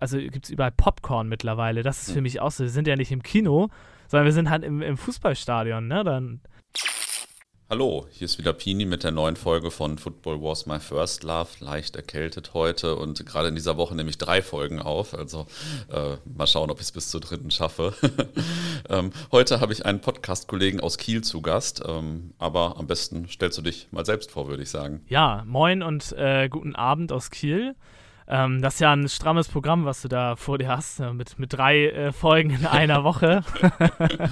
also gibt es überall Popcorn mittlerweile. Das ist für mich auch so. Wir sind ja nicht im Kino, sondern wir sind halt im, im Fußballstadion, ne? Dann. Hallo, hier ist wieder Pini mit der neuen Folge von Football Was My First Love. Leicht erkältet heute und gerade in dieser Woche nehme ich drei Folgen auf. Also äh, mal schauen, ob ich es bis zur dritten schaffe. ähm, heute habe ich einen Podcast-Kollegen aus Kiel zu Gast. Ähm, aber am besten stellst du dich mal selbst vor, würde ich sagen. Ja, moin und äh, guten Abend aus Kiel. Ähm, das ist ja ein strammes Programm, was du da vor dir hast, äh, mit, mit drei äh, Folgen in einer Woche.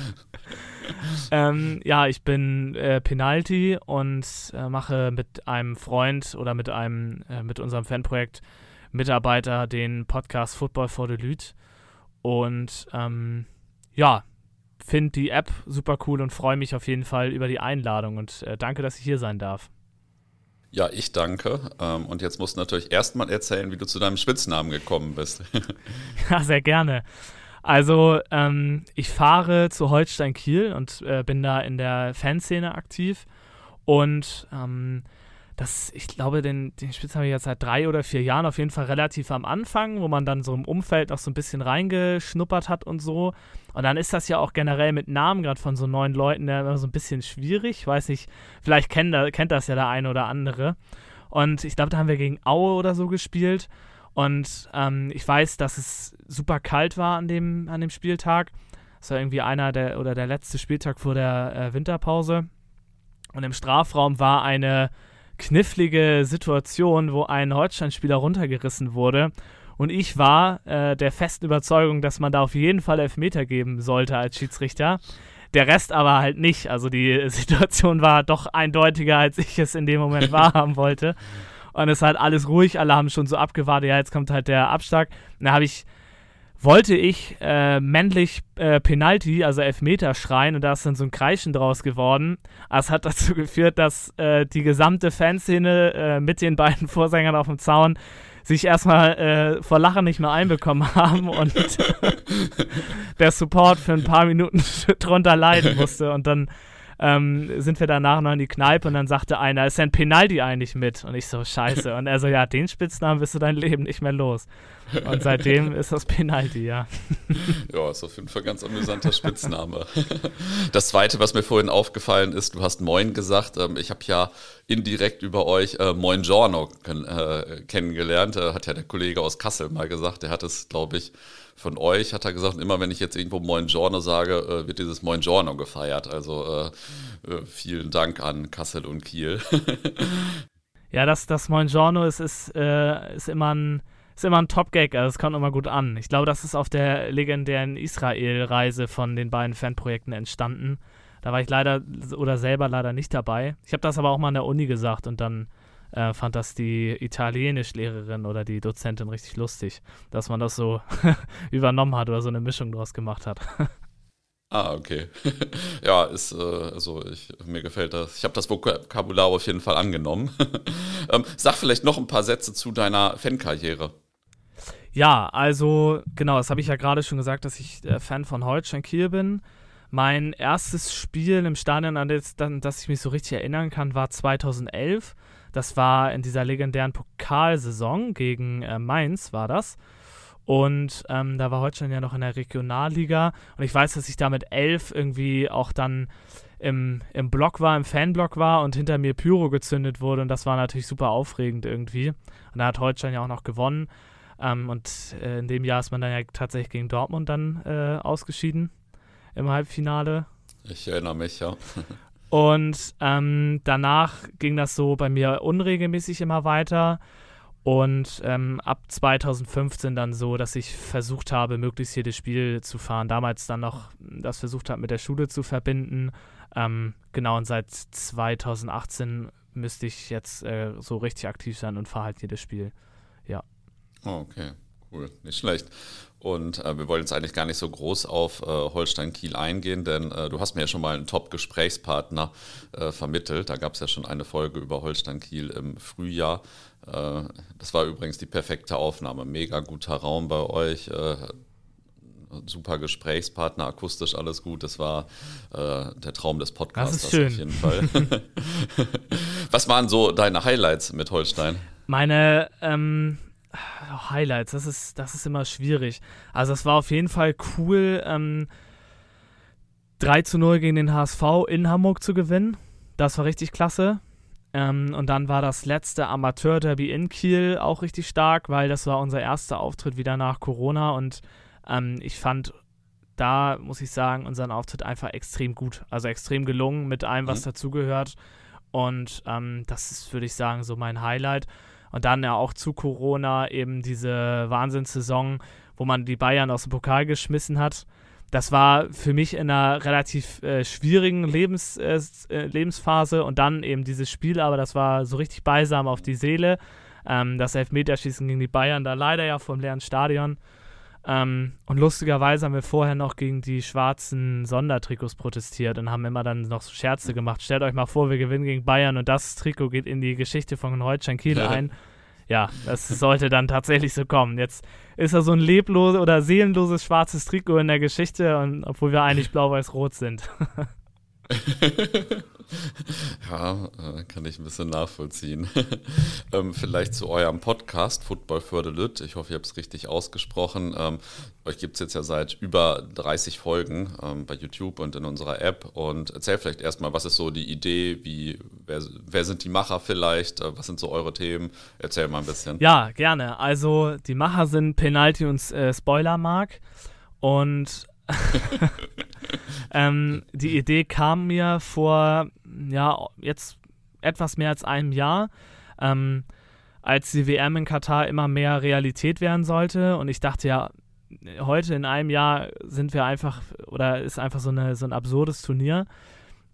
ähm, ja, ich bin äh, Penalty und äh, mache mit einem Freund oder mit einem, äh, mit unserem Fanprojekt Mitarbeiter den Podcast Football for the Lüt. Und ähm, ja, finde die App super cool und freue mich auf jeden Fall über die Einladung und äh, danke, dass ich hier sein darf. Ja, ich danke. Ähm, und jetzt musst du natürlich erstmal erzählen, wie du zu deinem Spitznamen gekommen bist. ja, sehr gerne. Also, ähm, ich fahre zu Holstein Kiel und äh, bin da in der Fanszene aktiv. Und ähm, das, ich glaube, den, den Spitz habe ich jetzt seit drei oder vier Jahren auf jeden Fall relativ am Anfang, wo man dann so im Umfeld noch so ein bisschen reingeschnuppert hat und so. Und dann ist das ja auch generell mit Namen gerade von so neuen Leuten ja immer so ein bisschen schwierig. Ich weiß nicht, vielleicht kennt, kennt das ja der eine oder andere. Und ich glaube, da haben wir gegen Aue oder so gespielt. Und ähm, ich weiß, dass es super kalt war an dem, an dem Spieltag. Das war irgendwie einer der oder der letzte Spieltag vor der äh, Winterpause. Und im Strafraum war eine knifflige Situation, wo ein Holstein-Spieler runtergerissen wurde. Und ich war äh, der festen Überzeugung, dass man da auf jeden Fall Elfmeter geben sollte als Schiedsrichter. Der Rest aber halt nicht. Also die Situation war doch eindeutiger, als ich es in dem Moment wahrhaben wollte. Und es ist halt alles ruhig, alle haben schon so abgewartet, ja, jetzt kommt halt der Abschlag. Und da habe ich wollte ich äh, männlich äh, Penalty, also Elfmeter schreien und da ist dann so ein Kreischen draus geworden. Das hat dazu geführt, dass äh, die gesamte Fanszene äh, mit den beiden Vorsängern auf dem Zaun sich erstmal äh, vor Lachen nicht mehr einbekommen haben und der Support für ein paar Minuten drunter leiden musste und dann ähm, sind wir danach noch in die Kneipe und dann sagte einer, ist denn Penalty eigentlich mit? Und ich so, scheiße. Und er so, ja, den Spitznamen bist du dein Leben nicht mehr los. Und seitdem ist das Penalty, ja. Ja, ist auf jeden Fall ein ganz amüsanter Spitzname. Das Zweite, was mir vorhin aufgefallen ist, du hast Moin gesagt. Ähm, ich habe ja indirekt über euch äh, Moin Giorno äh, kennengelernt. Äh, hat ja der Kollege aus Kassel mal gesagt. Der hat es, glaube ich, von euch hat er gesagt, immer wenn ich jetzt irgendwo Moin Giorno sage, äh, wird dieses Moin Giorno gefeiert. Also äh, äh, vielen Dank an Kassel und Kiel. ja, das, das Moin Giorno ist, ist, äh, ist immer ein ist immer ein Top-Gag, also es kommt immer gut an. Ich glaube, das ist auf der legendären Israel-Reise von den beiden Fanprojekten entstanden. Da war ich leider oder selber leider nicht dabei. Ich habe das aber auch mal an der Uni gesagt und dann äh, fand das die Italienischlehrerin oder die Dozentin richtig lustig, dass man das so übernommen hat oder so eine Mischung draus gemacht hat. Ah, okay. ja, ist, äh, also ich, mir gefällt das. Ich habe das Vokabular auf jeden Fall angenommen. ähm, sag vielleicht noch ein paar Sätze zu deiner Fankarriere. Ja, also genau, das habe ich ja gerade schon gesagt, dass ich äh, Fan von Holstein Kiel bin. Mein erstes Spiel im Stadion, an das, das ich mich so richtig erinnern kann, war 2011. Das war in dieser legendären Pokalsaison gegen äh, Mainz, war das. Und ähm, da war Holstein ja noch in der Regionalliga. Und ich weiß, dass ich da mit elf irgendwie auch dann im, im Block war, im Fanblock war und hinter mir Pyro gezündet wurde. Und das war natürlich super aufregend irgendwie. Und da hat Holstein ja auch noch gewonnen. Ähm, und äh, in dem Jahr ist man dann ja tatsächlich gegen Dortmund dann äh, ausgeschieden im Halbfinale. Ich erinnere mich, ja. Und ähm, danach ging das so bei mir unregelmäßig immer weiter. Und ähm, ab 2015 dann so, dass ich versucht habe, möglichst jedes Spiel zu fahren. Damals dann noch das versucht habe, mit der Schule zu verbinden. Ähm, genau, und seit 2018 müsste ich jetzt äh, so richtig aktiv sein und fahre halt jedes Spiel. Ja. Oh, okay, cool, nicht schlecht. Und äh, wir wollen jetzt eigentlich gar nicht so groß auf äh, Holstein Kiel eingehen, denn äh, du hast mir ja schon mal einen Top-Gesprächspartner äh, vermittelt. Da gab es ja schon eine Folge über Holstein Kiel im Frühjahr. Äh, das war übrigens die perfekte Aufnahme. Mega guter Raum bei euch. Äh, super Gesprächspartner, akustisch alles gut. Das war der Traum des Podcasts auf jeden Fall. Was waren so deine Highlights mit Holstein? Meine ähm Highlights, das ist, das ist immer schwierig. Also es war auf jeden Fall cool, ähm, 3 zu 0 gegen den HSV in Hamburg zu gewinnen. Das war richtig klasse. Ähm, und dann war das letzte Amateur-Derby in Kiel auch richtig stark, weil das war unser erster Auftritt wieder nach Corona und ähm, ich fand da, muss ich sagen, unseren Auftritt einfach extrem gut. Also extrem gelungen mit allem, was mhm. dazugehört. Und ähm, das ist, würde ich sagen, so mein Highlight. Und dann ja auch zu Corona eben diese Wahnsinnssaison, wo man die Bayern aus dem Pokal geschmissen hat. Das war für mich in einer relativ äh, schwierigen Lebens, äh, äh, Lebensphase und dann eben dieses Spiel, aber das war so richtig beisam auf die Seele. Ähm, das Elfmeterschießen gegen die Bayern, da leider ja vom leeren Stadion. Ähm, und lustigerweise haben wir vorher noch gegen die schwarzen Sondertrikots protestiert und haben immer dann noch so Scherze gemacht. Stellt euch mal vor, wir gewinnen gegen Bayern und das Trikot geht in die Geschichte von Holstein Kiel ja. ein. Ja, das sollte dann tatsächlich so kommen. Jetzt ist er so ein lebloses oder seelenloses schwarzes Trikot in der Geschichte, und, obwohl wir eigentlich blau-weiß-rot sind. ja, äh, kann ich ein bisschen nachvollziehen. ähm, vielleicht zu eurem Podcast Football für Lütt. Ich hoffe, ihr habt es richtig ausgesprochen. Ähm, euch gibt es jetzt ja seit über 30 Folgen ähm, bei YouTube und in unserer App. Und erzähl vielleicht erstmal, was ist so die Idee, wie, wer, wer sind die Macher vielleicht, äh, was sind so eure Themen? Erzähl mal ein bisschen. Ja, gerne. Also die Macher sind Penalty und äh, Spoiler-Mark. Und ähm, die Idee kam mir vor, ja, jetzt etwas mehr als einem Jahr, ähm, als die WM in Katar immer mehr Realität werden sollte. Und ich dachte ja, heute in einem Jahr sind wir einfach, oder ist einfach so, eine, so ein absurdes Turnier.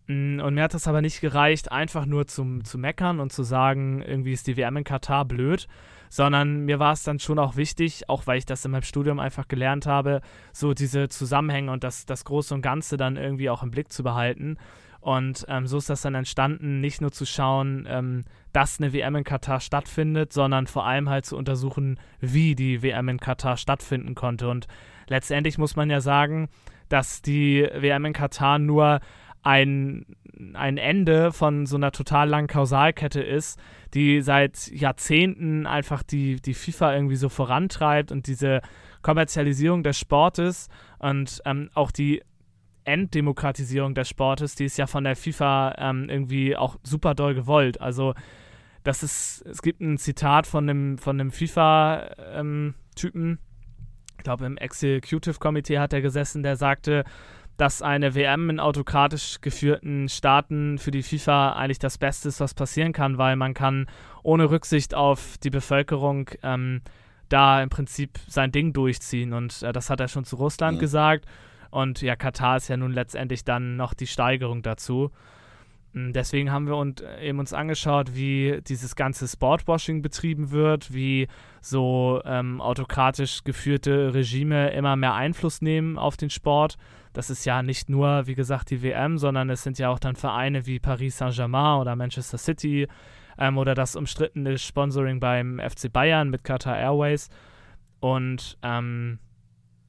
Mm, und mir hat das aber nicht gereicht, einfach nur zum, zu meckern und zu sagen, irgendwie ist die WM in Katar blöd, sondern mir war es dann schon auch wichtig, auch weil ich das in meinem Studium einfach gelernt habe, so diese Zusammenhänge und das, das Große und Ganze dann irgendwie auch im Blick zu behalten. Und ähm, so ist das dann entstanden, nicht nur zu schauen, ähm, dass eine WM in Katar stattfindet, sondern vor allem halt zu untersuchen, wie die WM in Katar stattfinden konnte. Und letztendlich muss man ja sagen, dass die WM in Katar nur ein, ein Ende von so einer total langen Kausalkette ist, die seit Jahrzehnten einfach die, die FIFA irgendwie so vorantreibt und diese Kommerzialisierung des Sportes und ähm, auch die Enddemokratisierung des Sportes, die ist ja von der FIFA ähm, irgendwie auch super doll gewollt. Also das ist, es gibt ein Zitat von einem, von einem FIFA-Typen, ähm, ich glaube im Executive Committee hat er gesessen, der sagte, dass eine WM in autokratisch geführten Staaten für die FIFA eigentlich das Beste ist, was passieren kann, weil man kann ohne Rücksicht auf die Bevölkerung ähm, da im Prinzip sein Ding durchziehen. Und äh, das hat er schon zu Russland mhm. gesagt. Und ja, Katar ist ja nun letztendlich dann noch die Steigerung dazu. Hm, deswegen haben wir uns äh, eben uns angeschaut, wie dieses ganze Sportwashing betrieben wird, wie so ähm, autokratisch geführte Regime immer mehr Einfluss nehmen auf den Sport. Das ist ja nicht nur, wie gesagt, die WM, sondern es sind ja auch dann Vereine wie Paris Saint-Germain oder Manchester City ähm, oder das umstrittene Sponsoring beim FC Bayern mit Qatar Airways. Und ähm,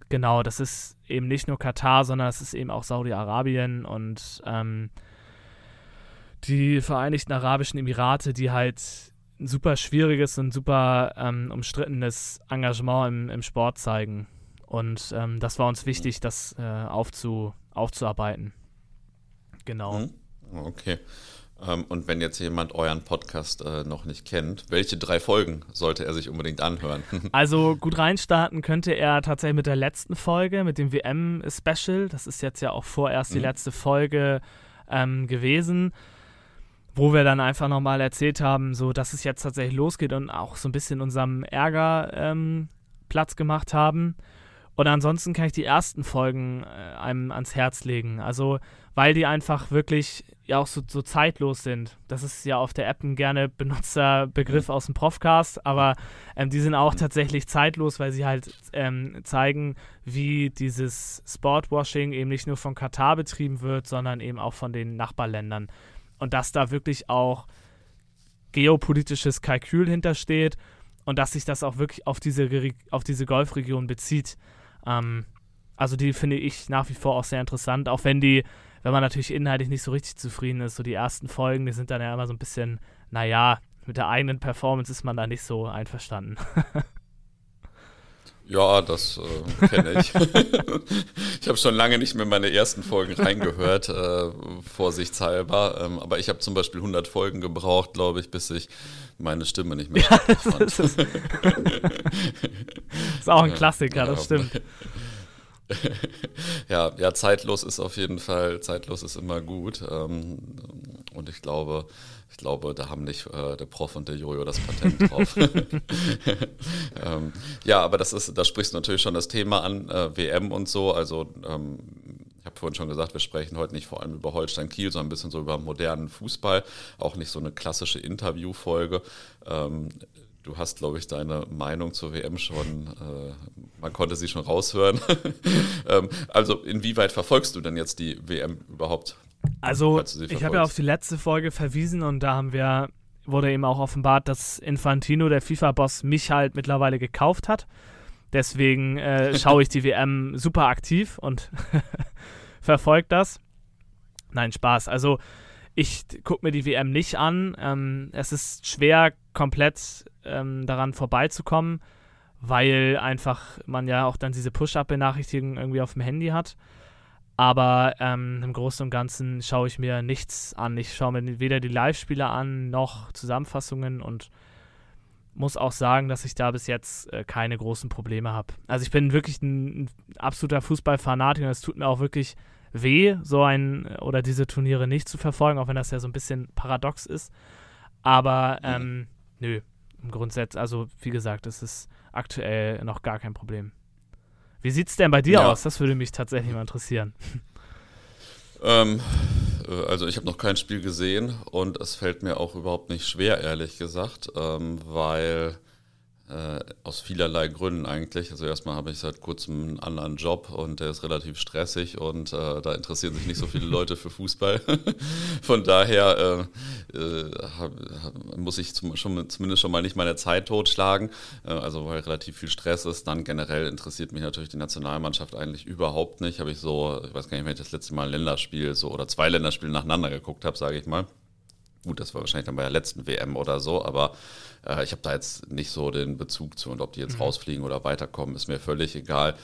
genau, das ist eben nicht nur Katar, sondern es ist eben auch Saudi-Arabien und ähm, die Vereinigten Arabischen Emirate, die halt ein super schwieriges und super ähm, umstrittenes Engagement im, im Sport zeigen. Und ähm, das war uns wichtig, das äh, aufzu, aufzuarbeiten. Genau. Mhm. Okay. Ähm, und wenn jetzt jemand euren Podcast äh, noch nicht kennt, welche drei Folgen sollte er sich unbedingt anhören? also gut reinstarten könnte er tatsächlich mit der letzten Folge, mit dem WM-Special. Das ist jetzt ja auch vorerst mhm. die letzte Folge ähm, gewesen wo wir dann einfach nochmal erzählt haben, so dass es jetzt tatsächlich losgeht und auch so ein bisschen unserem Ärger ähm, Platz gemacht haben. Und ansonsten kann ich die ersten Folgen äh, einem ans Herz legen. Also, weil die einfach wirklich ja auch so, so, zeitlos sind. Das ist ja auf der App ein gerne benutzter Begriff aus dem Profcast, aber ähm, die sind auch tatsächlich zeitlos, weil sie halt ähm, zeigen, wie dieses Sportwashing eben nicht nur von Katar betrieben wird, sondern eben auch von den Nachbarländern und dass da wirklich auch geopolitisches Kalkül hintersteht und dass sich das auch wirklich auf diese, auf diese Golfregion bezieht. Ähm, also die finde ich nach wie vor auch sehr interessant, auch wenn die, wenn man natürlich inhaltlich nicht so richtig zufrieden ist, so die ersten Folgen, die sind dann ja immer so ein bisschen, naja, mit der eigenen Performance ist man da nicht so einverstanden. Ja, das äh, kenne ich. ich habe schon lange nicht mehr meine ersten Folgen reingehört, äh, vorsichtshalber. Ähm, aber ich habe zum Beispiel 100 Folgen gebraucht, glaube ich, bis ich meine Stimme nicht mehr ja, fand. Das ist, ist, auch ein Klassiker, das stimmt. ja, ja, zeitlos ist auf jeden Fall, zeitlos ist immer gut. Ähm, und ich glaube, ich glaube, da haben nicht äh, der Prof und der Jojo das Patent drauf. ähm, ja, aber das ist, da sprichst du natürlich schon das Thema an, äh, WM und so. Also ähm, ich habe vorhin schon gesagt, wir sprechen heute nicht vor allem über Holstein Kiel, sondern ein bisschen so über modernen Fußball. Auch nicht so eine klassische Interviewfolge. Ähm, du hast, glaube ich, deine Meinung zur WM schon, äh, man konnte sie schon raushören. ähm, also inwieweit verfolgst du denn jetzt die WM überhaupt? Also ich habe ja auf die letzte Folge verwiesen und da haben wir, wurde eben auch offenbart, dass Infantino, der FIFA-Boss, mich halt mittlerweile gekauft hat. Deswegen äh, schaue ich die WM super aktiv und verfolge das. Nein, Spaß. Also ich gucke mir die WM nicht an. Ähm, es ist schwer, komplett ähm, daran vorbeizukommen, weil einfach man ja auch dann diese Push-Up-Benachrichtigungen irgendwie auf dem Handy hat. Aber ähm, im Großen und Ganzen schaue ich mir nichts an. Ich schaue mir weder die Live-Spiele an, noch Zusammenfassungen und muss auch sagen, dass ich da bis jetzt äh, keine großen Probleme habe. Also ich bin wirklich ein, ein absoluter Fußballfanatiker und es tut mir auch wirklich weh, so ein oder diese Turniere nicht zu verfolgen, auch wenn das ja so ein bisschen paradox ist. Aber ähm, nö, im Grundsatz, also wie gesagt, es ist aktuell noch gar kein Problem. Wie sieht es denn bei dir ja. aus? Das würde mich tatsächlich mal interessieren. Ähm, äh, also ich habe noch kein Spiel gesehen und es fällt mir auch überhaupt nicht schwer, ehrlich gesagt, ähm, weil äh, aus vielerlei Gründen eigentlich. Also erstmal habe ich seit kurzem einen anderen Job und der ist relativ stressig und äh, da interessieren sich nicht so viele Leute für Fußball. Von daher äh, hab, hab, muss ich zum, schon, zumindest schon mal nicht meine Zeit totschlagen, äh, also weil relativ viel Stress ist. Dann generell interessiert mich natürlich die Nationalmannschaft eigentlich überhaupt nicht. Habe ich so, ich weiß gar nicht, wenn ich das letzte Mal ein Länderspiel so oder zwei Länderspiele nacheinander geguckt habe, sage ich mal. Gut, das war wahrscheinlich dann bei der letzten WM oder so, aber äh, ich habe da jetzt nicht so den Bezug zu und ob die jetzt mhm. rausfliegen oder weiterkommen, ist mir völlig egal.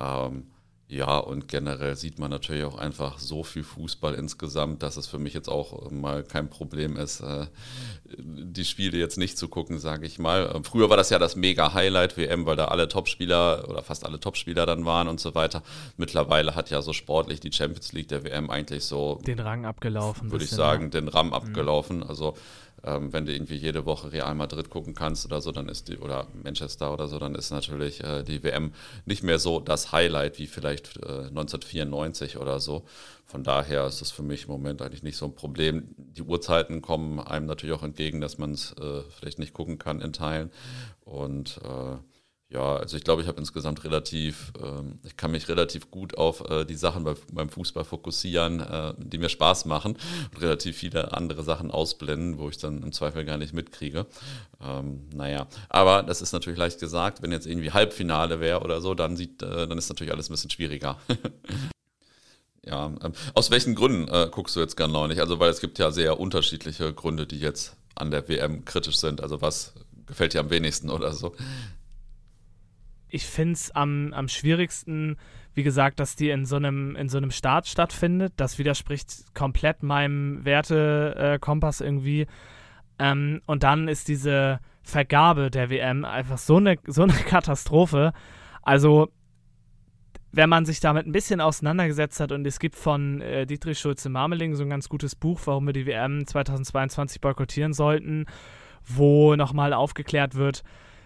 Ähm, ja, und generell sieht man natürlich auch einfach so viel Fußball insgesamt, dass es für mich jetzt auch mal kein Problem ist, äh, die Spiele jetzt nicht zu gucken, sage ich mal. Ähm, früher war das ja das mega Highlight WM, weil da alle Topspieler oder fast alle Topspieler dann waren und so weiter. Mittlerweile hat ja so sportlich die Champions League der WM eigentlich so den Rang abgelaufen, würde ich sagen, ja. den Ram mhm. abgelaufen. Also ähm, wenn du irgendwie jede Woche Real Madrid gucken kannst oder so, dann ist die, oder Manchester oder so, dann ist natürlich äh, die WM nicht mehr so das Highlight wie vielleicht äh, 1994 oder so. Von daher ist das für mich im Moment eigentlich nicht so ein Problem. Die Uhrzeiten kommen einem natürlich auch entgegen, dass man es äh, vielleicht nicht gucken kann in Teilen. Und äh, ja, also ich glaube, ich habe insgesamt relativ, ähm, ich kann mich relativ gut auf äh, die Sachen bei, beim Fußball fokussieren, äh, die mir Spaß machen und relativ viele andere Sachen ausblenden, wo ich dann im Zweifel gar nicht mitkriege. Ähm, naja, aber das ist natürlich leicht gesagt, wenn jetzt irgendwie Halbfinale wäre oder so, dann sieht, äh, dann ist natürlich alles ein bisschen schwieriger. ja, ähm, aus welchen Gründen äh, guckst du jetzt genau nicht? Also, weil es gibt ja sehr unterschiedliche Gründe, die jetzt an der WM kritisch sind. Also, was gefällt dir am wenigsten oder so? Ich finde es am, am schwierigsten, wie gesagt, dass die in so einem, in so einem Staat stattfindet. Das widerspricht komplett meinem Wertekompass irgendwie. Ähm, und dann ist diese Vergabe der WM einfach so eine, so eine Katastrophe. Also, wenn man sich damit ein bisschen auseinandergesetzt hat und es gibt von äh, Dietrich Schulze-Marmeling so ein ganz gutes Buch, warum wir die WM 2022 boykottieren sollten, wo nochmal aufgeklärt wird,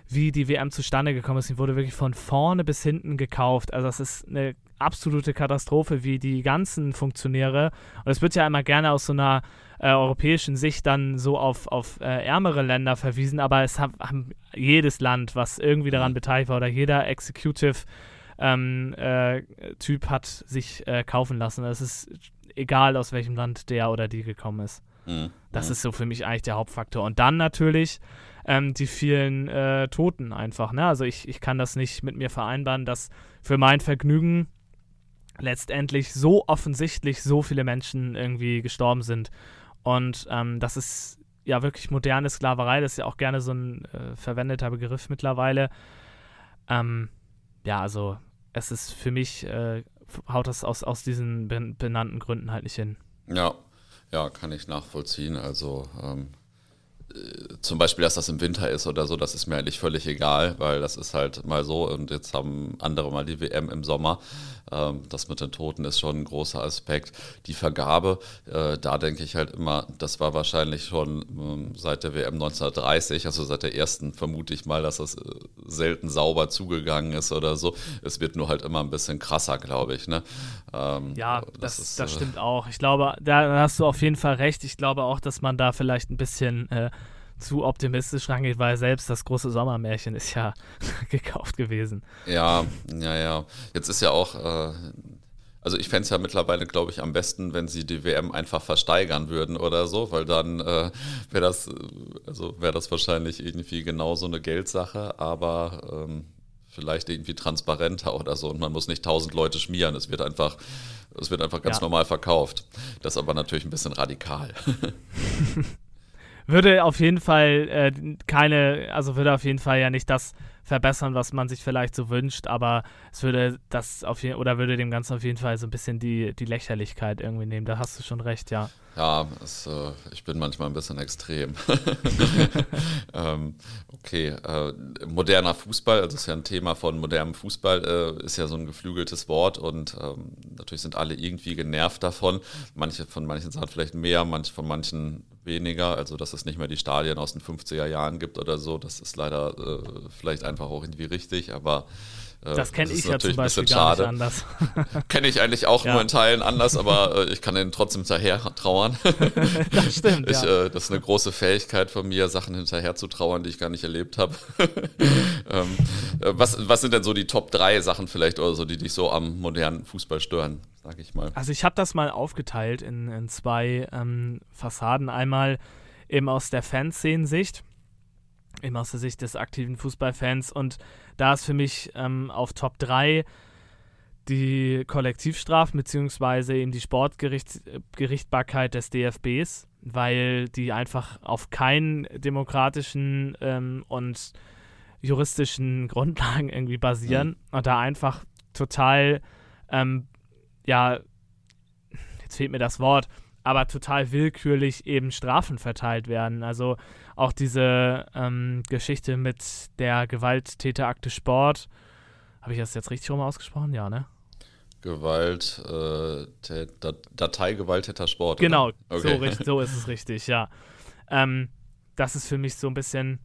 wie die WM zustande gekommen ist. Sie wurde wirklich von vorne bis hinten gekauft. Also das ist eine absolute Katastrophe, wie die ganzen Funktionäre, und es wird ja immer gerne aus so einer äh, europäischen Sicht dann so auf, auf äh, ärmere Länder verwiesen, aber es hat, haben jedes Land, was irgendwie daran mhm. beteiligt war, oder jeder Executive ähm, äh, Typ hat sich äh, kaufen lassen. Es ist egal, aus welchem Land der oder die gekommen ist. Mhm. Das mhm. ist so für mich eigentlich der Hauptfaktor. Und dann natürlich ähm, die vielen äh, Toten einfach. Ne? Also ich, ich kann das nicht mit mir vereinbaren, dass für mein Vergnügen letztendlich so offensichtlich so viele Menschen irgendwie gestorben sind. Und ähm, das ist ja wirklich moderne Sklaverei, das ist ja auch gerne so ein äh, verwendeter Begriff mittlerweile. Ähm, ja, also es ist für mich, äh, haut das aus, aus diesen benannten Gründen halt nicht hin. Ja, ja, kann ich nachvollziehen. Also ähm, zum Beispiel, dass das im Winter ist oder so, das ist mir eigentlich völlig egal, weil das ist halt mal so und jetzt haben andere mal die WM im Sommer. Ähm, das mit den Toten ist schon ein großer Aspekt. Die Vergabe, äh, da denke ich halt immer, das war wahrscheinlich schon ähm, seit der WM 1930, also seit der ersten vermute ich mal, dass das äh, selten sauber zugegangen ist oder so. Es wird nur halt immer ein bisschen krasser, glaube ich. Ne? Ähm, ja, das, das, ist, das äh, stimmt auch. Ich glaube, da hast du auf jeden Fall recht. Ich glaube auch, dass man da vielleicht ein bisschen äh, zu optimistisch rangeht, weil selbst das große Sommermärchen ist ja gekauft gewesen. Ja, ja, ja. Jetzt ist ja auch, äh, also ich fände es ja mittlerweile, glaube ich, am besten, wenn sie die WM einfach versteigern würden oder so, weil dann äh, wäre das, also wäre das wahrscheinlich irgendwie genauso eine Geldsache, aber ähm, vielleicht irgendwie transparenter oder so und man muss nicht tausend Leute schmieren. Es wird einfach, es wird einfach ganz ja. normal verkauft. Das ist aber natürlich ein bisschen radikal. würde auf jeden Fall äh, keine, also würde auf jeden Fall ja nicht das verbessern, was man sich vielleicht so wünscht, aber es würde das auf jeden oder würde dem Ganzen auf jeden Fall so ein bisschen die, die Lächerlichkeit irgendwie nehmen. Da hast du schon recht, ja. Ja, es, äh, ich bin manchmal ein bisschen extrem. ähm, okay, äh, moderner Fußball, also ist ja ein Thema von modernem Fußball, äh, ist ja so ein geflügeltes Wort und ähm, natürlich sind alle irgendwie genervt davon. Manche von manchen sagen vielleicht mehr, manche von manchen weniger. Also, dass es nicht mehr die Stadien aus den 50er Jahren gibt oder so, das ist leider äh, vielleicht einfach auch irgendwie richtig, aber das kenne ich ja zum Beispiel gar nicht anders. Kenne ich eigentlich auch ja. nur in Teilen anders, aber äh, ich kann denen trotzdem hinterher trauern. das stimmt, ich, ja. äh, das ist eine große Fähigkeit von mir, Sachen hinterher zu trauern, die ich gar nicht erlebt habe. ähm, äh, was, was sind denn so die Top 3 Sachen vielleicht oder so, die dich so am modernen Fußball stören, sage ich mal? Also ich habe das mal aufgeteilt in, in zwei ähm, Fassaden. Einmal eben aus der Fanszenen-Sicht eben aus der Sicht des aktiven Fußballfans. Und da ist für mich ähm, auf Top 3 die Kollektivstrafen beziehungsweise eben die Sportgerichtsbarkeit des DFBs, weil die einfach auf keinen demokratischen ähm, und juristischen Grundlagen irgendwie basieren mhm. und da einfach total, ähm, ja, jetzt fehlt mir das Wort, aber total willkürlich eben Strafen verteilt werden. Also auch diese ähm, Geschichte mit der Gewalttäterakte Sport. Habe ich das jetzt richtig rum ausgesprochen? Ja, ne? Gewalt, äh, Datei Gewalttäter Sport. Genau, okay. so, so, ist es richtig, ja. Ähm, das ist für mich so ein bisschen,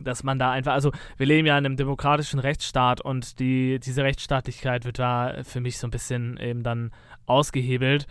dass man da einfach, also wir leben ja in einem demokratischen Rechtsstaat und die, diese Rechtsstaatlichkeit wird da für mich so ein bisschen eben dann ausgehebelt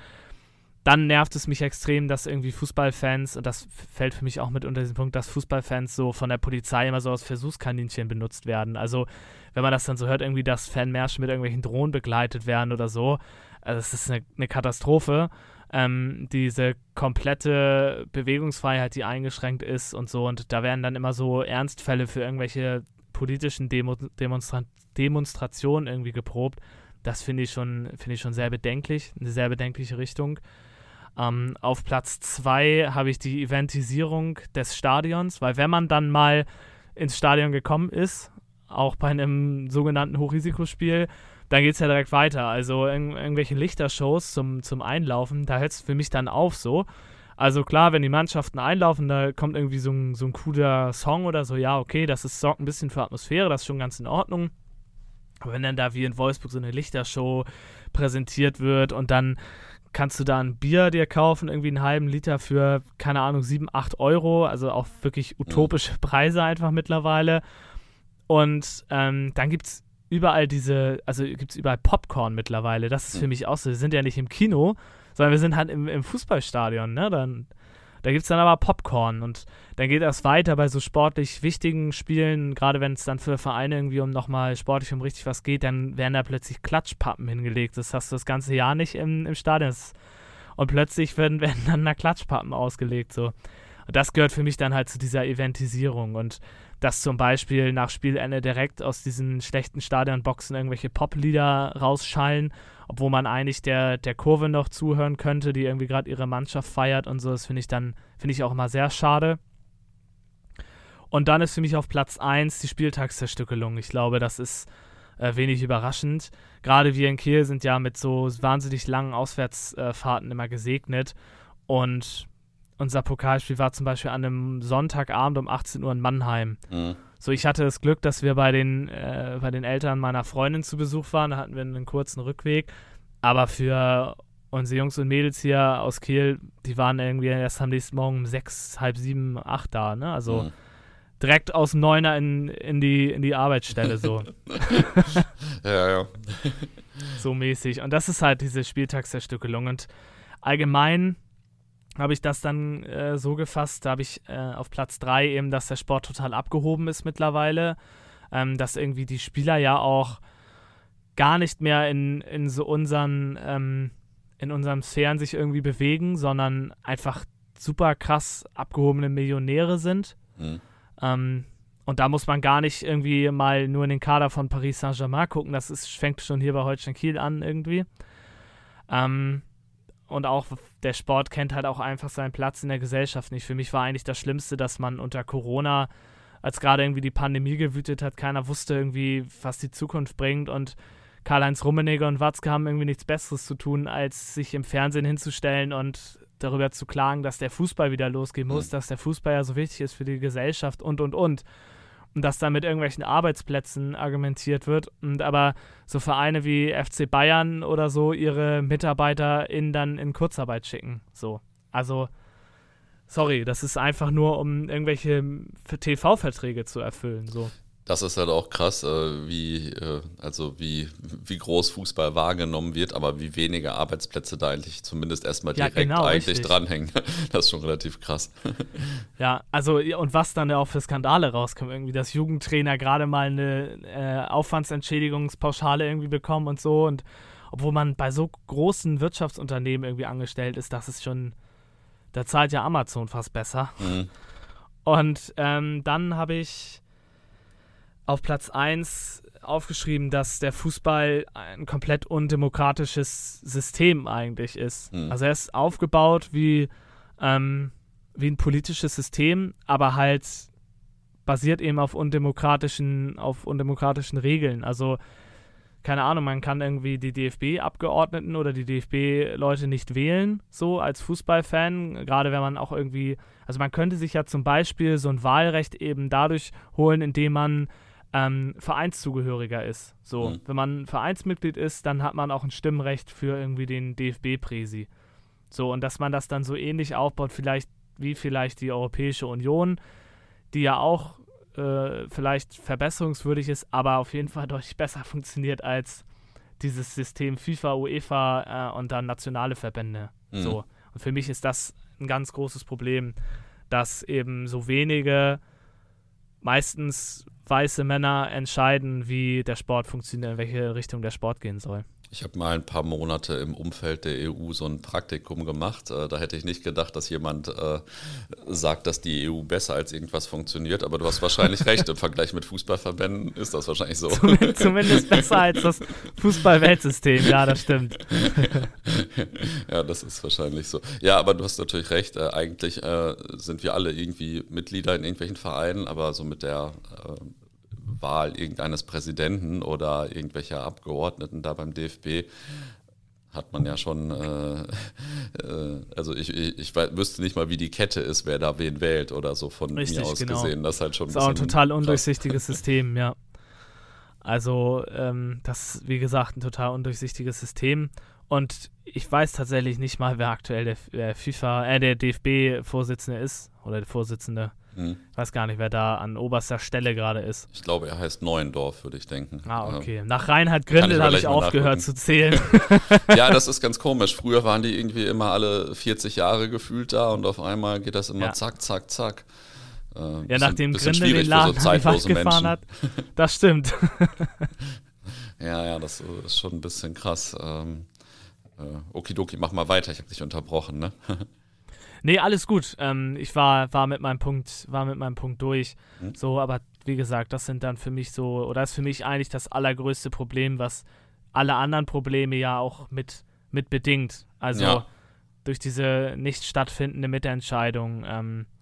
dann nervt es mich extrem, dass irgendwie Fußballfans, und das fällt für mich auch mit unter diesen Punkt, dass Fußballfans so von der Polizei immer so als Versuchskaninchen benutzt werden. Also, wenn man das dann so hört, irgendwie, dass Fanmärsche mit irgendwelchen Drohnen begleitet werden oder so, also das ist eine, eine Katastrophe. Ähm, diese komplette Bewegungsfreiheit, die eingeschränkt ist und so, und da werden dann immer so Ernstfälle für irgendwelche politischen Demo Demonstra Demonstrationen irgendwie geprobt. Das finde ich schon, finde ich schon sehr bedenklich, eine sehr bedenkliche Richtung. Ähm, auf Platz 2 habe ich die Eventisierung des Stadions, weil wenn man dann mal ins Stadion gekommen ist, auch bei einem sogenannten Hochrisikospiel, dann geht es ja direkt weiter. Also in, irgendwelche Lichtershows zum, zum Einlaufen, da hört es für mich dann auf so. Also klar, wenn die Mannschaften einlaufen, da kommt irgendwie so ein, so ein cooler Song oder so, ja, okay, das ist, sorgt ein bisschen für Atmosphäre, das ist schon ganz in Ordnung. Aber wenn dann da wie in Wolfsburg so eine Lichtershow präsentiert wird und dann kannst du da ein Bier dir kaufen, irgendwie einen halben Liter für, keine Ahnung, 7, 8 Euro, also auch wirklich utopische Preise einfach mittlerweile. Und ähm, dann gibt es überall diese, also gibt es überall Popcorn mittlerweile. Das ist für mich auch so. Wir sind ja nicht im Kino, sondern wir sind halt im, im Fußballstadion, ne? Dann da gibt es dann aber Popcorn und dann geht das weiter bei so sportlich wichtigen Spielen, gerade wenn es dann für Vereine irgendwie um nochmal sportlich um richtig was geht, dann werden da plötzlich Klatschpappen hingelegt. Das hast du das ganze Jahr nicht im, im Stadion. Und plötzlich werden, werden dann da Klatschpappen ausgelegt. So. Und das gehört für mich dann halt zu dieser Eventisierung. Und dass zum Beispiel nach Spielende direkt aus diesen schlechten Stadionboxen irgendwelche Poplieder rausschallen obwohl man eigentlich der, der Kurve noch zuhören könnte, die irgendwie gerade ihre Mannschaft feiert und so. Das finde ich dann, finde ich auch immer sehr schade. Und dann ist für mich auf Platz 1 die Spieltagszerstückelung. Ich glaube, das ist äh, wenig überraschend. Gerade wir in Kiel sind ja mit so wahnsinnig langen Auswärtsfahrten immer gesegnet. Und unser Pokalspiel war zum Beispiel an einem Sonntagabend um 18 Uhr in Mannheim. Mhm. So, ich hatte das Glück, dass wir bei den, äh, bei den Eltern meiner Freundin zu Besuch waren. Da hatten wir einen kurzen Rückweg. Aber für unsere Jungs und Mädels hier aus Kiel, die waren irgendwie erst am nächsten Morgen um sechs, halb sieben, acht da. Ne? Also mhm. direkt aus dem Neuner in, in, die, in die Arbeitsstelle so. ja, ja. so mäßig. Und das ist halt diese Spieltagszerstückelung. Und allgemein habe ich das dann äh, so gefasst, da habe ich äh, auf Platz 3 eben, dass der Sport total abgehoben ist mittlerweile, ähm, dass irgendwie die Spieler ja auch gar nicht mehr in, in so unseren, ähm, in unseren Sphären sich irgendwie bewegen, sondern einfach super krass abgehobene Millionäre sind. Mhm. Ähm, und da muss man gar nicht irgendwie mal nur in den Kader von Paris Saint-Germain gucken, das ist, fängt schon hier bei Holstein Kiel an irgendwie. Ähm, und auch der Sport kennt halt auch einfach seinen Platz in der Gesellschaft nicht. Für mich war eigentlich das Schlimmste, dass man unter Corona, als gerade irgendwie die Pandemie gewütet hat, keiner wusste irgendwie, was die Zukunft bringt und Karl-Heinz Rummenigge und Watzke haben irgendwie nichts Besseres zu tun, als sich im Fernsehen hinzustellen und darüber zu klagen, dass der Fußball wieder losgehen muss, mhm. dass der Fußball ja so wichtig ist für die Gesellschaft und, und, und und dass da mit irgendwelchen Arbeitsplätzen argumentiert wird. Und aber so Vereine wie FC Bayern oder so ihre MitarbeiterInnen dann in Kurzarbeit schicken. So. Also, sorry, das ist einfach nur, um irgendwelche TV-Verträge zu erfüllen. So. Das ist halt auch krass, äh, wie, äh, also wie, wie groß Fußball wahrgenommen wird, aber wie wenige Arbeitsplätze da eigentlich zumindest erstmal direkt ja, genau, eigentlich richtig. dranhängen. Das ist schon relativ krass. Ja, also und was dann ja auch für Skandale rauskommen, irgendwie, dass Jugendtrainer gerade mal eine äh, Aufwandsentschädigungspauschale irgendwie bekommen und so und obwohl man bei so großen Wirtschaftsunternehmen irgendwie angestellt ist, das ist schon, da zahlt ja Amazon fast besser. Mhm. Und ähm, dann habe ich auf Platz 1 aufgeschrieben, dass der Fußball ein komplett undemokratisches System eigentlich ist. Mhm. Also er ist aufgebaut wie, ähm, wie ein politisches System, aber halt basiert eben auf undemokratischen, auf undemokratischen Regeln. Also keine Ahnung, man kann irgendwie die DFB-Abgeordneten oder die DFB-Leute nicht wählen, so als Fußballfan, gerade wenn man auch irgendwie, also man könnte sich ja zum Beispiel so ein Wahlrecht eben dadurch holen, indem man ähm, Vereinszugehöriger ist. So, mhm. wenn man Vereinsmitglied ist, dann hat man auch ein Stimmrecht für irgendwie den DFB-Präsi. So, und dass man das dann so ähnlich aufbaut, vielleicht wie vielleicht die Europäische Union, die ja auch äh, vielleicht verbesserungswürdig ist, aber auf jeden Fall deutlich besser funktioniert als dieses System FIFA, UEFA äh, und dann nationale Verbände. Mhm. So. Und für mich ist das ein ganz großes Problem, dass eben so wenige meistens weiße Männer entscheiden, wie der Sport funktioniert, in welche Richtung der Sport gehen soll. Ich habe mal ein paar Monate im Umfeld der EU so ein Praktikum gemacht. Äh, da hätte ich nicht gedacht, dass jemand äh, sagt, dass die EU besser als irgendwas funktioniert. Aber du hast wahrscheinlich recht. Im Vergleich mit Fußballverbänden ist das wahrscheinlich so. Zumindest besser als das Fußballweltsystem. Ja, das stimmt. ja, das ist wahrscheinlich so. Ja, aber du hast natürlich recht. Äh, eigentlich äh, sind wir alle irgendwie Mitglieder in irgendwelchen Vereinen, aber so mit der Wahl irgendeines Präsidenten oder irgendwelcher Abgeordneten da beim DFB hat man ja schon, äh, äh, also ich, ich, ich, wüsste nicht mal, wie die Kette ist, wer da wen wählt oder so von Richtig, mir aus genau. gesehen. Das ist halt schon ein, das ist auch ein total undurchsichtiges System, ja. Also ähm, das ist, wie gesagt, ein total undurchsichtiges System. Und ich weiß tatsächlich nicht mal, wer aktuell der, der FIFA, äh, der DFB-Vorsitzende ist oder der Vorsitzende. Hm. Ich weiß gar nicht, wer da an oberster Stelle gerade ist. Ich glaube, er heißt Neuendorf, würde ich denken. Ah, okay. Nach Reinhard Grindel habe ich aufgehört zu zählen. ja, das ist ganz komisch. Früher waren die irgendwie immer alle 40 Jahre gefühlt da und auf einmal geht das immer ja. zack, zack, zack. Äh, ja, nachdem Grindel den Laden so gefahren hat. Das stimmt. ja, ja, das ist schon ein bisschen krass. Ähm, äh, okidoki, mach mal weiter, ich habe dich unterbrochen, ne? Nee, alles gut. Ähm, ich war, war mit meinem Punkt, war mit meinem Punkt durch. Mhm. So, aber wie gesagt, das sind dann für mich so, oder ist für mich eigentlich das allergrößte Problem, was alle anderen Probleme ja auch mit, mit bedingt. Also ja. durch diese nicht stattfindende Mitentscheidung ähm, äh,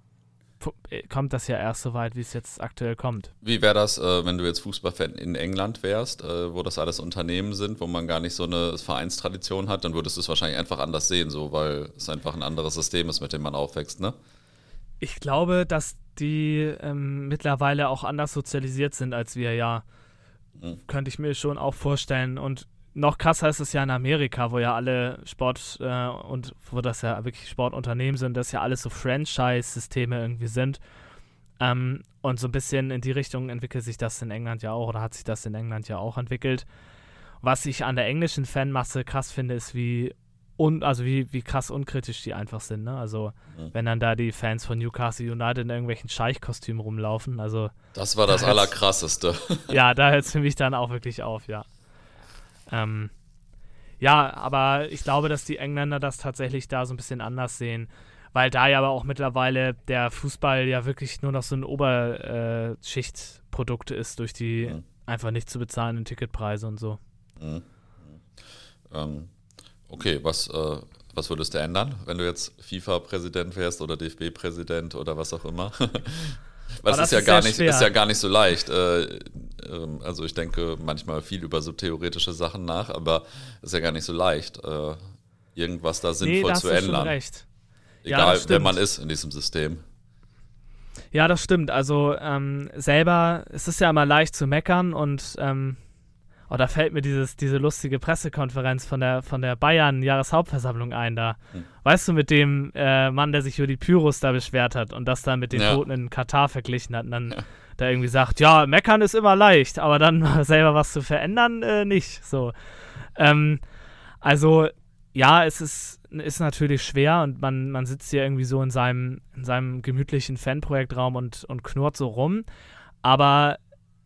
kommt das ja erst so weit, wie es jetzt aktuell kommt. Wie wäre das, äh, wenn du jetzt Fußballfan in England wärst, äh, wo das alles Unternehmen sind, wo man gar nicht so eine Vereinstradition hat, dann würdest du es wahrscheinlich einfach anders sehen, so weil es einfach ein anderes System ist, mit dem man aufwächst, ne? Ich glaube, dass die ähm, mittlerweile auch anders sozialisiert sind als wir, ja. Mhm. Könnte ich mir schon auch vorstellen. Und noch krasser ist es ja in Amerika, wo ja alle Sport äh, und wo das ja wirklich Sportunternehmen sind, dass ja alles so Franchise-Systeme irgendwie sind. Ähm, und so ein bisschen in die Richtung entwickelt sich das in England ja auch oder hat sich das in England ja auch entwickelt. Was ich an der englischen Fanmasse krass finde, ist, wie un, also wie, wie krass unkritisch die einfach sind. Ne? Also mhm. wenn dann da die Fans von Newcastle United in irgendwelchen Scheichkostümen rumlaufen. Also das war das da Allerkrasseste. ja, da hört es für mich dann auch wirklich auf, ja. Ähm, ja, aber ich glaube, dass die Engländer das tatsächlich da so ein bisschen anders sehen, weil da ja aber auch mittlerweile der Fußball ja wirklich nur noch so ein Oberschichtprodukt ist durch die mhm. einfach nicht zu bezahlenden Ticketpreise und so. Mhm. Ähm, okay, was, äh, was würdest du ändern, wenn du jetzt FIFA-Präsident wärst oder DFB-Präsident oder was auch immer? Weil es ist ja, ist gar nicht, ist ja gar nicht so leicht. Äh, äh, also ich denke manchmal viel über so theoretische Sachen nach, aber es ist ja gar nicht so leicht, äh, irgendwas da sinnvoll nee, zu ändern. Schon recht. Egal, ja, wer man ist in diesem System. Ja, das stimmt. Also ähm, selber, es ist ja immer leicht zu meckern und ähm, Oh, da fällt mir dieses, diese lustige Pressekonferenz von der, von der Bayern-Jahreshauptversammlung ein da. Hm. Weißt du, mit dem äh, Mann, der sich über die Pyros da beschwert hat und das dann mit den ja. Toten in Katar verglichen hat und dann ja. da irgendwie sagt, ja, meckern ist immer leicht, aber dann selber was zu verändern, äh, nicht. So. Ähm, also, ja, es ist, ist natürlich schwer und man, man sitzt hier irgendwie so in seinem, in seinem gemütlichen Fanprojektraum und, und knurrt so rum. Aber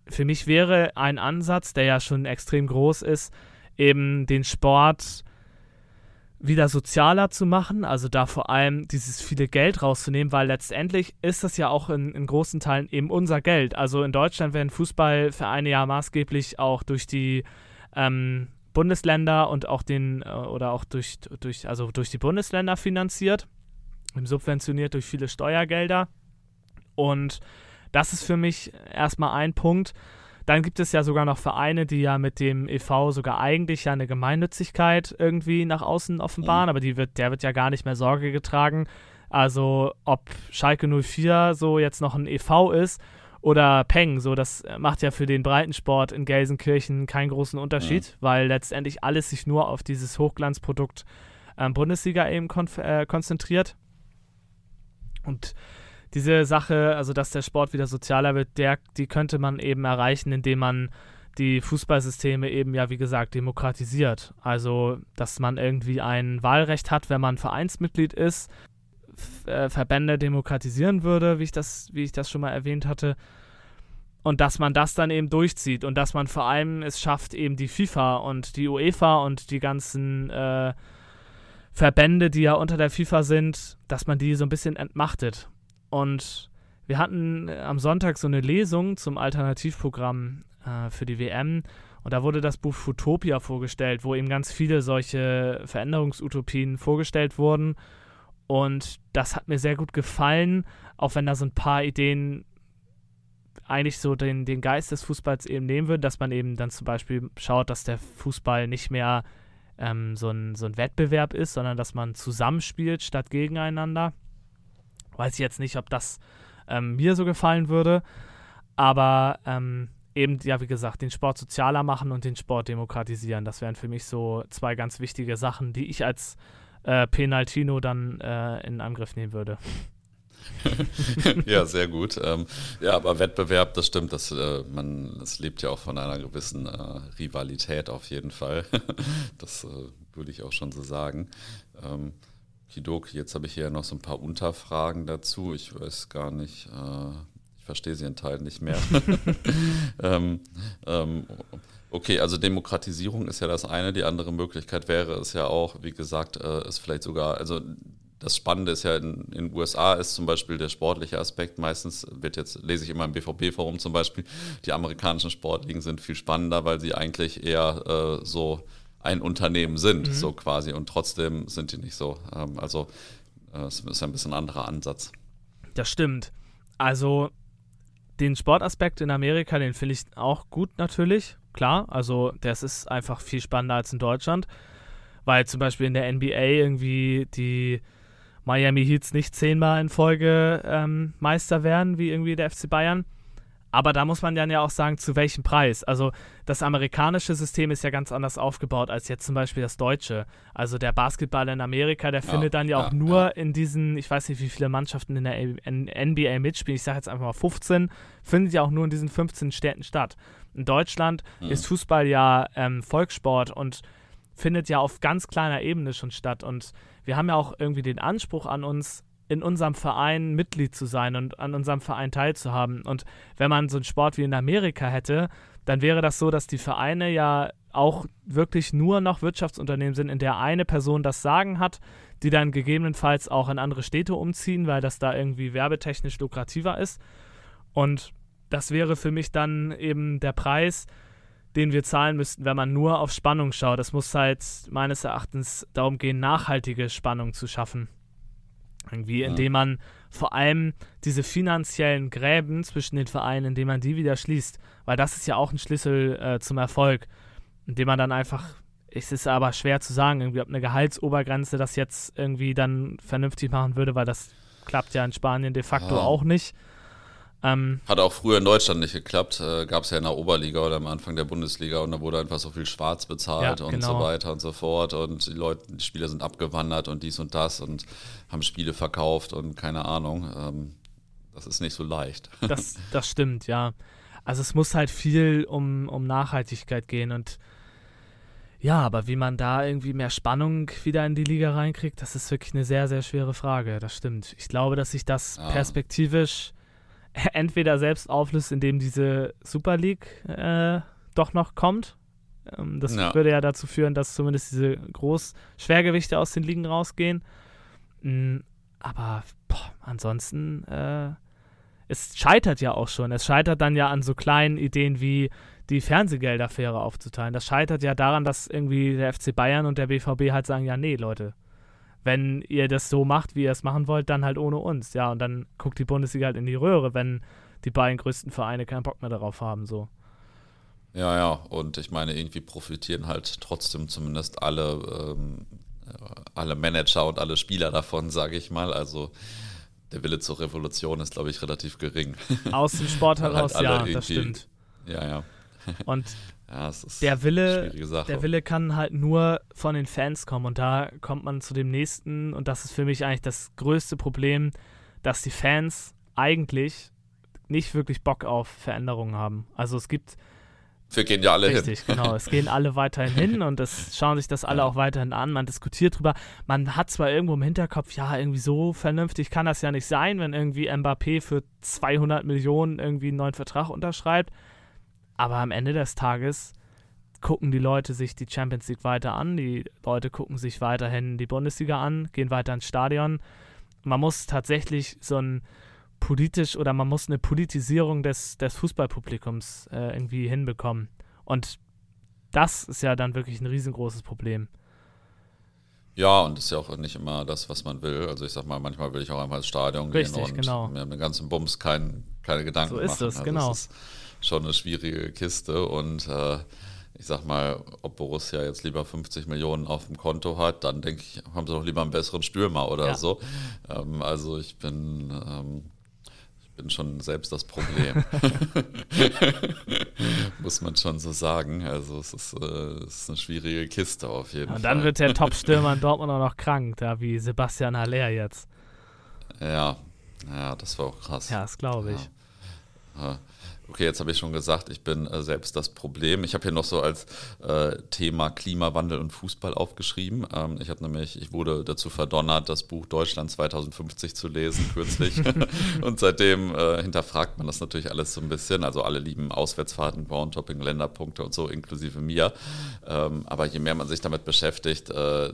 für mich wäre ein Ansatz, der ja schon extrem groß ist, eben den Sport wieder sozialer zu machen, also da vor allem dieses viele Geld rauszunehmen, weil letztendlich ist das ja auch in, in großen Teilen eben unser Geld. Also in Deutschland werden Fußballvereine ja maßgeblich auch durch die ähm, Bundesländer und auch den äh, oder auch durch, durch, also durch die Bundesländer finanziert, subventioniert durch viele Steuergelder. Und das ist für mich erstmal ein Punkt. Dann gibt es ja sogar noch Vereine, die ja mit dem e.V. sogar eigentlich ja eine Gemeinnützigkeit irgendwie nach außen offenbaren, mhm. aber die wird, der wird ja gar nicht mehr Sorge getragen. Also ob Schalke 04 so jetzt noch ein e.V. ist oder Peng, so das macht ja für den Breitensport in Gelsenkirchen keinen großen Unterschied, mhm. weil letztendlich alles sich nur auf dieses Hochglanzprodukt ähm, Bundesliga eben kon äh, konzentriert. Und diese Sache, also dass der Sport wieder sozialer wird, der, die könnte man eben erreichen, indem man die Fußballsysteme eben ja, wie gesagt, demokratisiert. Also, dass man irgendwie ein Wahlrecht hat, wenn man Vereinsmitglied ist, äh, Verbände demokratisieren würde, wie ich, das, wie ich das schon mal erwähnt hatte. Und dass man das dann eben durchzieht und dass man vor allem es schafft, eben die FIFA und die UEFA und die ganzen äh, Verbände, die ja unter der FIFA sind, dass man die so ein bisschen entmachtet und wir hatten äh, am Sonntag so eine Lesung zum Alternativprogramm äh, für die WM. Und da wurde das Buch Futopia vorgestellt, wo eben ganz viele solche Veränderungsutopien vorgestellt wurden. Und das hat mir sehr gut gefallen, auch wenn da so ein paar Ideen eigentlich so den, den Geist des Fußballs eben nehmen würden, dass man eben dann zum Beispiel schaut, dass der Fußball nicht mehr ähm, so, ein, so ein Wettbewerb ist, sondern dass man zusammenspielt statt gegeneinander. Weiß ich jetzt nicht, ob das ähm, mir so gefallen würde. Aber ähm, eben, ja, wie gesagt, den Sport sozialer machen und den Sport demokratisieren. Das wären für mich so zwei ganz wichtige Sachen, die ich als äh, Penaltino dann äh, in Angriff nehmen würde. ja, sehr gut. Ähm, ja, aber Wettbewerb, das stimmt, das, äh, man, das lebt ja auch von einer gewissen äh, Rivalität auf jeden Fall. das äh, würde ich auch schon so sagen. Ähm, Kidoki, jetzt habe ich hier noch so ein paar Unterfragen dazu. Ich weiß gar nicht, äh, ich verstehe sie in Teilen nicht mehr. ähm, ähm, okay, also Demokratisierung ist ja das eine. Die andere Möglichkeit wäre es ja auch, wie gesagt, äh, ist vielleicht sogar, also das Spannende ist ja in den USA ist zum Beispiel der sportliche Aspekt. Meistens wird jetzt, lese ich immer im BVB-Forum zum Beispiel, die amerikanischen Sportligen sind viel spannender, weil sie eigentlich eher äh, so ein Unternehmen sind, mhm. so quasi. Und trotzdem sind die nicht so. Ähm, also äh, es ist ein bisschen ein anderer Ansatz. Das stimmt. Also den Sportaspekt in Amerika, den finde ich auch gut natürlich, klar. Also das ist einfach viel spannender als in Deutschland, weil zum Beispiel in der NBA irgendwie die Miami Heats nicht zehnmal in Folge ähm, Meister werden, wie irgendwie der FC Bayern. Aber da muss man dann ja auch sagen, zu welchem Preis. Also das amerikanische System ist ja ganz anders aufgebaut als jetzt zum Beispiel das deutsche. Also der Basketball in Amerika, der ja, findet dann ja, ja auch nur ja. in diesen, ich weiß nicht, wie viele Mannschaften in der NBA mitspielen, ich sage jetzt einfach mal 15, findet ja auch nur in diesen 15 Städten statt. In Deutschland mhm. ist Fußball ja ähm, Volkssport und findet ja auf ganz kleiner Ebene schon statt. Und wir haben ja auch irgendwie den Anspruch an uns, in unserem Verein Mitglied zu sein und an unserem Verein teilzuhaben. Und wenn man so einen Sport wie in Amerika hätte, dann wäre das so, dass die Vereine ja auch wirklich nur noch Wirtschaftsunternehmen sind, in der eine Person das Sagen hat, die dann gegebenenfalls auch in andere Städte umziehen, weil das da irgendwie werbetechnisch lukrativer ist. Und das wäre für mich dann eben der Preis, den wir zahlen müssten, wenn man nur auf Spannung schaut. Es muss halt meines Erachtens darum gehen, nachhaltige Spannung zu schaffen. Irgendwie, indem man vor allem diese finanziellen Gräben zwischen den Vereinen, indem man die wieder schließt. Weil das ist ja auch ein Schlüssel äh, zum Erfolg. Indem man dann einfach, es ist aber schwer zu sagen, irgendwie, ob eine Gehaltsobergrenze das jetzt irgendwie dann vernünftig machen würde, weil das klappt ja in Spanien de facto ja. auch nicht. Ähm, Hat auch früher in Deutschland nicht geklappt. Äh, Gab es ja in der Oberliga oder am Anfang der Bundesliga und da wurde einfach so viel schwarz bezahlt ja, und genau. so weiter und so fort. Und die Leute, die Spieler sind abgewandert und dies und das und haben Spiele verkauft und keine Ahnung. Ähm, das ist nicht so leicht. Das, das stimmt, ja. Also es muss halt viel um, um Nachhaltigkeit gehen und ja, aber wie man da irgendwie mehr Spannung wieder in die Liga reinkriegt, das ist wirklich eine sehr, sehr schwere Frage. Das stimmt. Ich glaube, dass sich das ja. perspektivisch entweder selbst auflöst, indem diese Super League äh, doch noch kommt. Ähm, das ja. würde ja dazu führen, dass zumindest diese Groß-Schwergewichte aus den Ligen rausgehen. Mhm, aber boah, ansonsten, äh, es scheitert ja auch schon. Es scheitert dann ja an so kleinen Ideen wie die Fernsehgeldaffäre aufzuteilen. Das scheitert ja daran, dass irgendwie der FC Bayern und der BVB halt sagen, ja, nee, Leute, wenn ihr das so macht, wie ihr es machen wollt, dann halt ohne uns. Ja, und dann guckt die Bundesliga halt in die Röhre, wenn die beiden größten Vereine keinen Bock mehr darauf haben, so. Ja, ja, und ich meine, irgendwie profitieren halt trotzdem zumindest alle, ähm, alle Manager und alle Spieler davon, sage ich mal. Also der Wille zur Revolution ist, glaube ich, relativ gering. Aus dem Sport halt heraus, halt ja, das stimmt. Ja, ja. Und ja, der Wille, der Wille kann halt nur von den Fans kommen und da kommt man zu dem nächsten und das ist für mich eigentlich das größte Problem, dass die Fans eigentlich nicht wirklich Bock auf Veränderungen haben. Also es gibt wir gehen ja alle Richtig, hin. genau. Es gehen alle weiterhin hin und es schauen sich das alle ja. auch weiterhin an. Man diskutiert drüber. Man hat zwar irgendwo im Hinterkopf, ja, irgendwie so vernünftig kann das ja nicht sein, wenn irgendwie Mbappé für 200 Millionen irgendwie einen neuen Vertrag unterschreibt. Aber am Ende des Tages gucken die Leute sich die Champions League weiter an, die Leute gucken sich weiterhin die Bundesliga an, gehen weiter ins Stadion. Man muss tatsächlich so ein politisch oder man muss eine Politisierung des, des Fußballpublikums äh, irgendwie hinbekommen. Und das ist ja dann wirklich ein riesengroßes Problem. Ja, und das ist ja auch nicht immer das, was man will. Also ich sag mal, manchmal will ich auch einfach ins Stadion Richtig, gehen und genau. mir den ganzen Bums kein, keine Gedanken machen. So ist es, also genau. Es ist, schon eine schwierige Kiste und äh, ich sag mal, ob Borussia jetzt lieber 50 Millionen auf dem Konto hat, dann denke ich, haben sie doch lieber einen besseren Stürmer oder ja. so. Ähm, also ich bin, ähm, ich bin schon selbst das Problem. Muss man schon so sagen. Also es ist, äh, es ist eine schwierige Kiste auf jeden und Fall. Und dann wird der Top-Stürmer in Dortmund auch noch krank, da wie Sebastian Haller jetzt. Ja, ja, das war auch krass. Ja, das glaube ich. Ja. Okay, jetzt habe ich schon gesagt, ich bin äh, selbst das Problem. Ich habe hier noch so als äh, Thema Klimawandel und Fußball aufgeschrieben. Ähm, ich habe nämlich, ich wurde dazu verdonnert, das Buch Deutschland 2050 zu lesen kürzlich. und seitdem äh, hinterfragt man das natürlich alles so ein bisschen. Also alle lieben Auswärtsfahrten, Groundtopping, Länderpunkte und so, inklusive mir. Ähm, aber je mehr man sich damit beschäftigt, äh,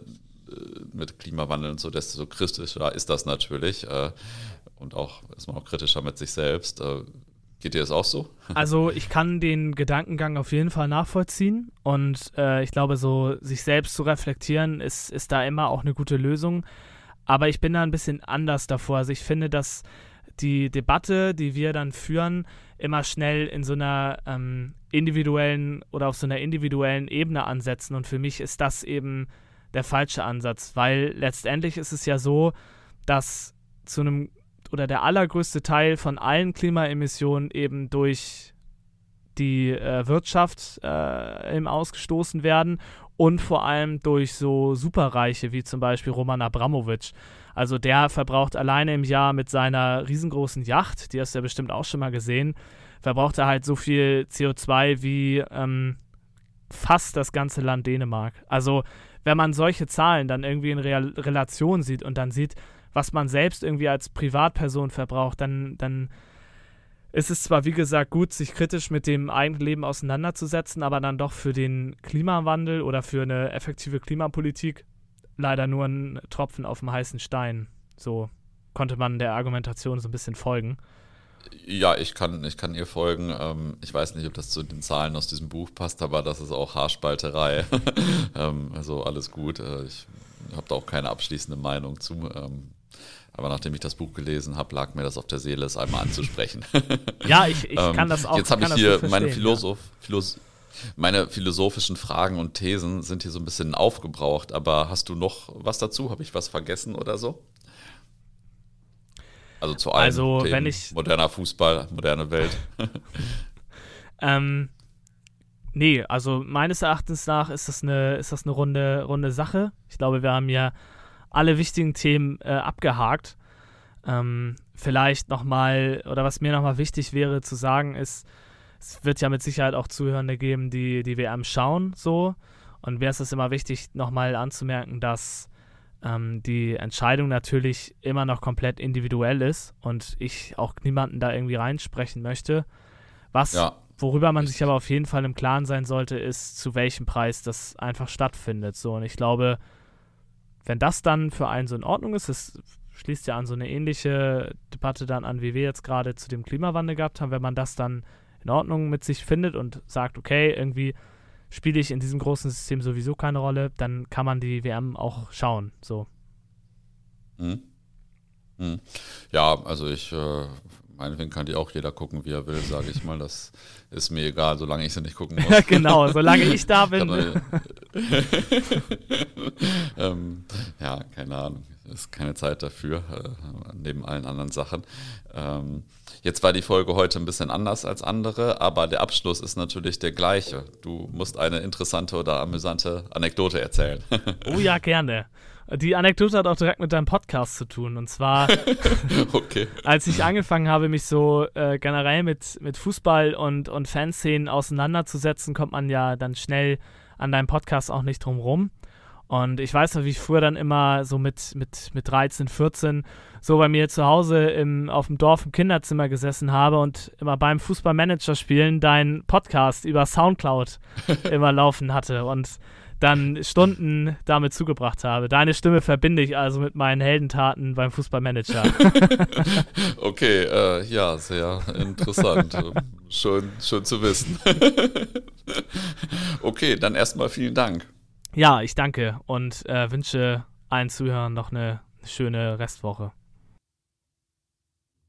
mit Klimawandel und so, desto kritischer ist das natürlich. Äh, und auch ist man auch kritischer mit sich selbst. Geht dir das auch so? Also ich kann den Gedankengang auf jeden Fall nachvollziehen und äh, ich glaube, so sich selbst zu reflektieren ist, ist da immer auch eine gute Lösung. Aber ich bin da ein bisschen anders davor. Also ich finde, dass die Debatte, die wir dann führen, immer schnell in so einer ähm, individuellen oder auf so einer individuellen Ebene ansetzen. Und für mich ist das eben der falsche Ansatz, weil letztendlich ist es ja so, dass zu einem oder der allergrößte Teil von allen Klimaemissionen eben durch die äh, Wirtschaft äh, eben ausgestoßen werden und vor allem durch so Superreiche wie zum Beispiel Roman Abramowitsch. Also der verbraucht alleine im Jahr mit seiner riesengroßen Yacht, die hast du ja bestimmt auch schon mal gesehen, verbraucht er halt so viel CO2 wie ähm, fast das ganze Land Dänemark. Also wenn man solche Zahlen dann irgendwie in Real Relation sieht und dann sieht, was man selbst irgendwie als Privatperson verbraucht, dann, dann ist es zwar, wie gesagt, gut, sich kritisch mit dem eigenen Leben auseinanderzusetzen, aber dann doch für den Klimawandel oder für eine effektive Klimapolitik leider nur ein Tropfen auf dem heißen Stein. So konnte man der Argumentation so ein bisschen folgen. Ja, ich kann, ich kann ihr folgen. Ähm, ich weiß nicht, ob das zu den Zahlen aus diesem Buch passt, aber das ist auch Haarspalterei. ähm, also alles gut. Äh, ich habe da auch keine abschließende Meinung zu. Ähm, aber nachdem ich das Buch gelesen habe, lag mir das auf der Seele, es einmal anzusprechen. ja, ich, ich kann das auch. Jetzt habe ich hier meine Philosoph, ja. Philosoph meine philosophischen Fragen und Thesen sind hier so ein bisschen aufgebraucht, aber hast du noch was dazu? Habe ich was vergessen oder so? Also zu allen also, Themen, wenn ich moderner Fußball, moderne Welt. ähm, nee, also meines Erachtens nach ist das eine, ist das eine runde, runde Sache. Ich glaube, wir haben ja alle wichtigen Themen äh, abgehakt. Ähm, vielleicht nochmal, oder was mir nochmal wichtig wäre zu sagen, ist, es wird ja mit Sicherheit auch Zuhörende geben, die die WM schauen, so. Und mir ist es immer wichtig, nochmal anzumerken, dass ähm, die Entscheidung natürlich immer noch komplett individuell ist und ich auch niemanden da irgendwie reinsprechen möchte. Was, ja, worüber man sich aber auf jeden Fall im Klaren sein sollte, ist, zu welchem Preis das einfach stattfindet. So, und ich glaube, wenn das dann für einen so in Ordnung ist, das schließt ja an so eine ähnliche Debatte dann an, wie wir jetzt gerade zu dem Klimawandel gehabt haben, wenn man das dann in Ordnung mit sich findet und sagt, okay, irgendwie spiele ich in diesem großen System sowieso keine Rolle, dann kann man die WM auch schauen. So. Mhm. Mhm. Ja, also ich, äh, meinetwegen kann die auch jeder gucken, wie er will, sage ich mal. Das ist mir egal, solange ich sie nicht gucken muss. Ja, genau, solange ich da bin. ähm, ja, keine Ahnung. Ist keine Zeit dafür, äh, neben allen anderen Sachen. Ähm, Jetzt war die Folge heute ein bisschen anders als andere, aber der Abschluss ist natürlich der gleiche. Du musst eine interessante oder amüsante Anekdote erzählen. Oh ja, gerne. Die Anekdote hat auch direkt mit deinem Podcast zu tun. Und zwar, okay. als ich angefangen habe, mich so äh, generell mit, mit Fußball und, und Fanszenen auseinanderzusetzen, kommt man ja dann schnell an deinem Podcast auch nicht drum rum. Und ich weiß noch, wie ich früher dann immer so mit, mit, mit 13, 14 so bei mir zu Hause im, auf dem Dorf im Kinderzimmer gesessen habe und immer beim Fußballmanager spielen deinen Podcast über Soundcloud immer laufen hatte und dann Stunden damit zugebracht habe. Deine Stimme verbinde ich also mit meinen Heldentaten beim Fußballmanager. okay, äh, ja, sehr interessant. schön, schön zu wissen. okay, dann erstmal vielen Dank. Ja, ich danke und äh, wünsche allen Zuhörern noch eine schöne Restwoche.